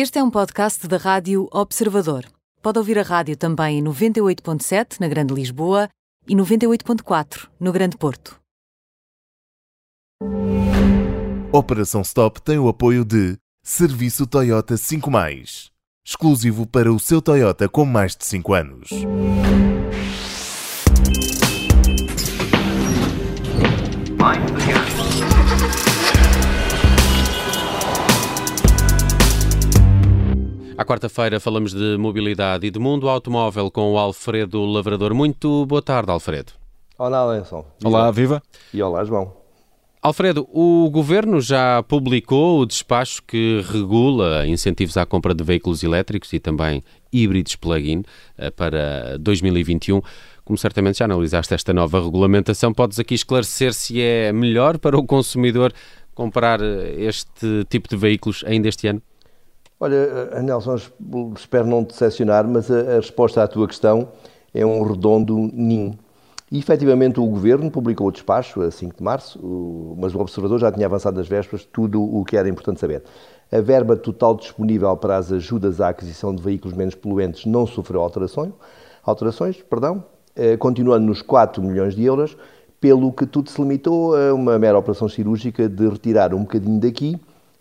Este é um podcast da Rádio Observador. Pode ouvir a rádio também em 98.7 na Grande Lisboa e 98.4 no Grande Porto. Operação Stop tem o apoio de Serviço Toyota 5 exclusivo para o seu Toyota com mais de 5 anos. Quarta-feira falamos de mobilidade e de mundo automóvel com o Alfredo Lavrador. Muito boa tarde, Alfredo. Olá, Lenson. Olá, viva. E olá, João. Alfredo, o Governo já publicou o despacho que regula incentivos à compra de veículos elétricos e também híbridos plug-in eh, para 2021. Como certamente já analisaste esta nova regulamentação, podes aqui esclarecer se é melhor para o consumidor comprar eh, este tipo de veículos ainda este ano? Olha, eh, Nelson, espero não decepcionar, mas a, a resposta à tua questão é um redondo nin. E, efetivamente, o Governo publicou o despacho a 5 de março, mas o Observador já tinha avançado nas vésperas tudo o que era importante saber. A verba total disponível para as ajudas à aquisição de veículos menos poluentes não sofreu alterações, alterações perdão, eh, continuando nos 4 milhões de euros, pelo que tudo se limitou a uma mera operação cirúrgica de retirar um bocadinho daqui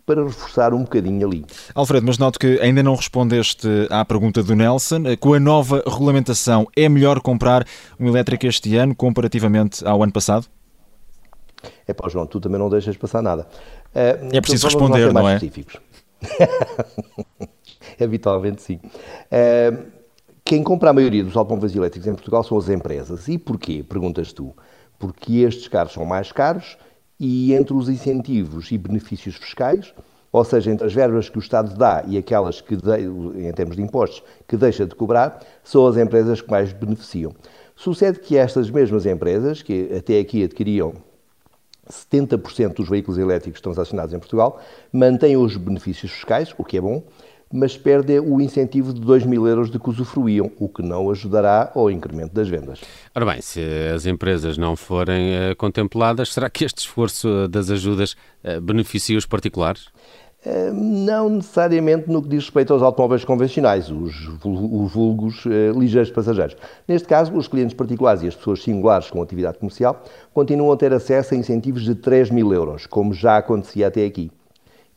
para reforçar um bocadinho ali. Alfredo, mas noto que ainda não respondeste à pergunta do Nelson. Com a nova regulamentação, é melhor comprar um elétrico este ano comparativamente ao ano passado? É pá, João, tu também não deixas passar nada. Uh, é preciso responder, não é? Específicos. Habitualmente sim. Uh, quem compra a maioria dos automóveis elétricos em Portugal são as empresas. E porquê? Perguntas tu. Porque estes carros são mais caros e entre os incentivos e benefícios fiscais, ou seja, entre as verbas que o Estado dá e aquelas que, em termos de impostos, que deixa de cobrar, são as empresas que mais beneficiam. Sucede que estas mesmas empresas, que até aqui adquiriam 70% dos veículos elétricos transacionados em Portugal, mantêm os benefícios fiscais, o que é bom, mas perdem o incentivo de 2 mil euros de que usufruíam, o que não ajudará ao incremento das vendas. Ora bem, se as empresas não forem uh, contempladas, será que este esforço eh, das ajudas uh, beneficia os particulares? Não necessariamente no que diz respeito aos automóveis convencionais, os, os vulgos ligeiros passageiros. Neste caso, os clientes particulares e as pessoas singulares com atividade comercial continuam a ter acesso a incentivos de 3 mil euros, como já acontecia até aqui.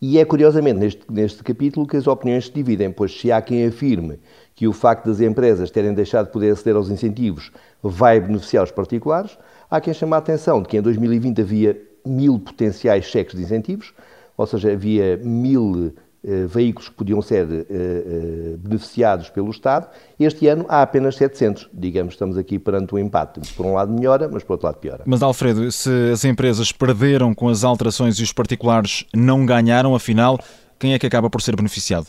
E é curiosamente neste, neste capítulo que as opiniões se dividem, pois se há quem afirme que o facto das empresas terem deixado de poder aceder aos incentivos vai beneficiar os particulares, há quem chame a atenção de que em 2020 havia mil potenciais cheques de incentivos, ou seja, havia mil veículos que podiam ser eh, eh, beneficiados pelo Estado. Este ano há apenas 700. Digamos, estamos aqui perante um empate. Por um lado melhora, mas por outro lado piora. Mas, Alfredo, se as empresas perderam com as alterações e os particulares não ganharam, afinal, quem é que acaba por ser beneficiado?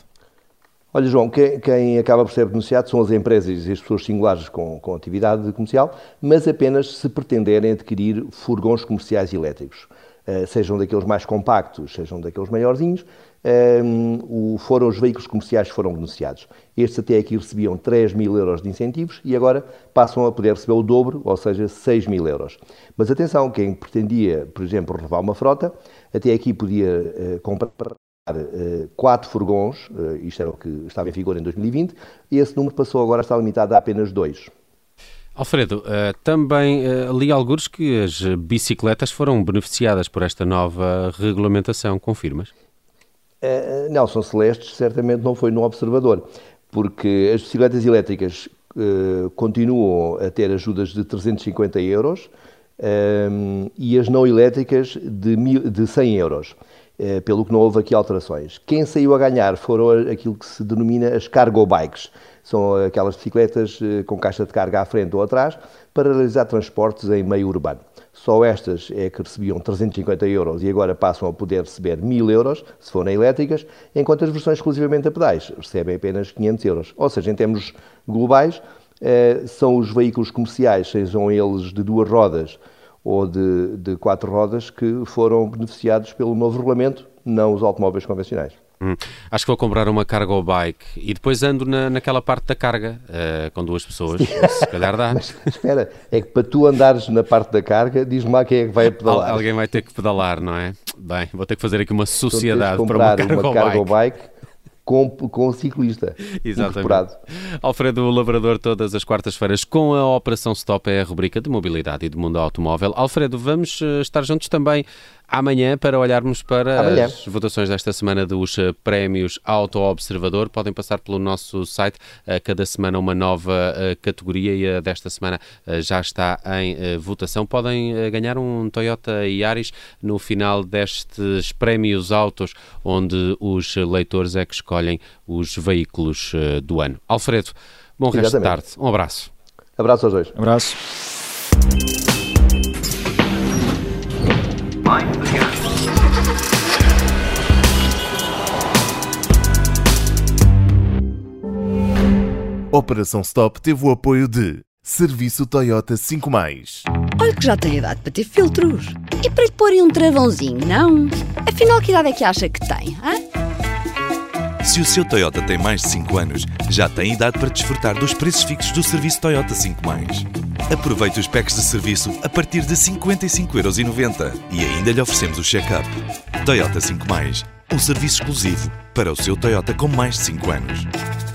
Olha, João, quem, quem, acaba por ser beneficiado são as empresas e as pessoas singulares com, com atividade comercial, mas apenas se pretenderem adquirir furgões comerciais elétricos. Uh, sejam daqueles mais compactos, sejam daqueles maiorzinhos, um, foram os veículos comerciais que foram beneficiados. Estes até aqui recebiam 3 mil euros de incentivos e agora passam a poder receber o dobro, ou seja, 6 mil euros. Mas atenção, quem pretendia, por exemplo, renovar uma frota, até aqui podia uh, comprar uh, quatro furgões, isto era o que estava em vigor em 2020, e esse número passou agora a estar limitado a apenas dois. Alfredo, uh, também uh, li alguns que as bicicletas foram beneficiadas por esta nova regulamentação, confirmas? Uh, Nelson Celestes certamente não foi no observador, porque as bicicletas elétricas uh, continuam a ter ajudas de 350 euros e as não elétricas de, mil, de 100 euros, pelo que não houve aqui alterações. Quem saiu a ganhar foram aquilo que se denomina as cargo bikes, são aquelas bicicletas com caixa de carga à frente ou atrás para realizar transportes em meio urbano. Só estas é que recebiam 350 euros e agora passam a poder receber 1000 euros, se forem elétricas, enquanto as versões exclusivamente a pedais recebem apenas 500 euros. Ou seja, em termos globais, eh, são os veículos comerciais, sejam eles de duas rodas ou de, de quatro rodas, que foram beneficiados pelo novo regulamento, não os automóveis convencionais. Hum. Acho que vou comprar uma cargo bike e depois ando na, naquela parte da carga uh, com duas pessoas. Se calhar dá. Mas espera, é que para tu andares na parte da carga, diz-me lá quem é que vai pedalar. alguém vai ter que pedalar, não é? Bem, vou ter que fazer aqui uma sociedade para uma cargo, uma cargo bike. bike com, com o ciclista Exatamente. incorporado. Alfredo Lavrador, todas as quartas-feiras, com a Operação Stop, é a rubrica de mobilidade e do mundo automóvel. Alfredo, vamos eh, estar juntos também amanhã para olharmos para Amanhã. as votações desta semana dos eh, prémios Auto Observador. Podem passar pelo nosso site, cada semana uma nova eh, categoria e a desta semana eh, já está em votação. Podem ganhar um Toyota Yaris no final destes prémios autos, onde os leitores é que escolhem os veículos do ano. Alfredo, bom resto de Exatamente. tarde. Um abraço. Abraço aos dois. Abraço. Operação Stop teve o apoio de Serviço Toyota 5+. Olha que já tem idade para ter filtros. E para lhe porem um travãozinho, não? Afinal, que idade é que acha que tem, hã? Se o seu Toyota tem mais de 5 anos, já tem idade para desfrutar dos preços fixos do serviço Toyota 5+. Aproveite os packs de serviço a partir de 55,90€ e ainda lhe oferecemos o check-up. Toyota 5+, um serviço exclusivo para o seu Toyota com mais de 5 anos.